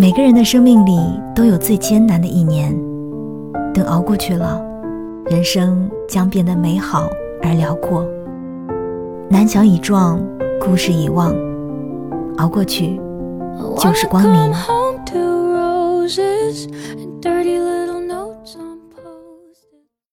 每个人的生命里都有最艰难的一年。等熬过去了人生将变得美好而辽阔。南墙已撞故事已忘熬过去就是光明。I